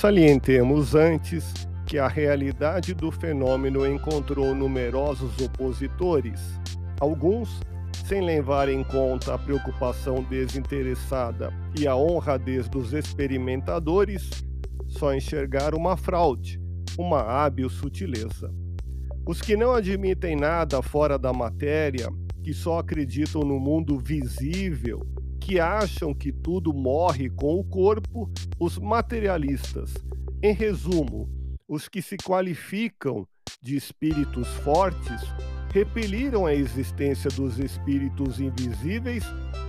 Salientemos antes que a realidade do fenômeno encontrou numerosos opositores, alguns sem levar em conta a preocupação desinteressada e a honradez dos experimentadores, só enxergaram uma fraude, uma hábil sutileza. Os que não admitem nada fora da matéria, que só acreditam no mundo visível, que acham que tudo morre com o corpo, os materialistas. Em resumo, os que se qualificam de espíritos fortes repeliram a existência dos espíritos invisíveis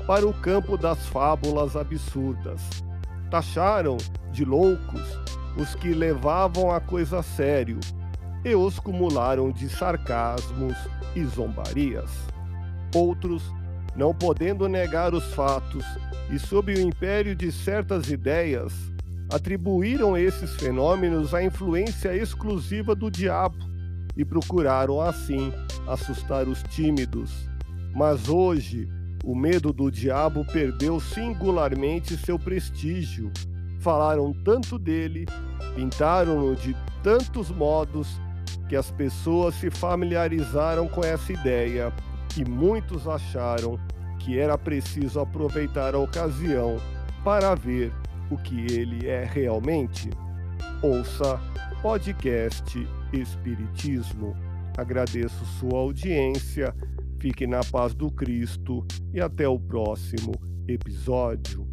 para o campo das fábulas absurdas. Taxaram de loucos os que levavam a coisa a sério e os cumularam de sarcasmos e zombarias. Outros não podendo negar os fatos e sob o império de certas ideias, atribuíram esses fenômenos à influência exclusiva do diabo e procuraram assim assustar os tímidos. Mas hoje, o medo do diabo perdeu singularmente seu prestígio. Falaram tanto dele, pintaram-no de tantos modos que as pessoas se familiarizaram com essa ideia e muitos acharam que era preciso aproveitar a ocasião para ver o que ele é realmente. Ouça podcast Espiritismo. Agradeço sua audiência, fique na paz do Cristo e até o próximo episódio.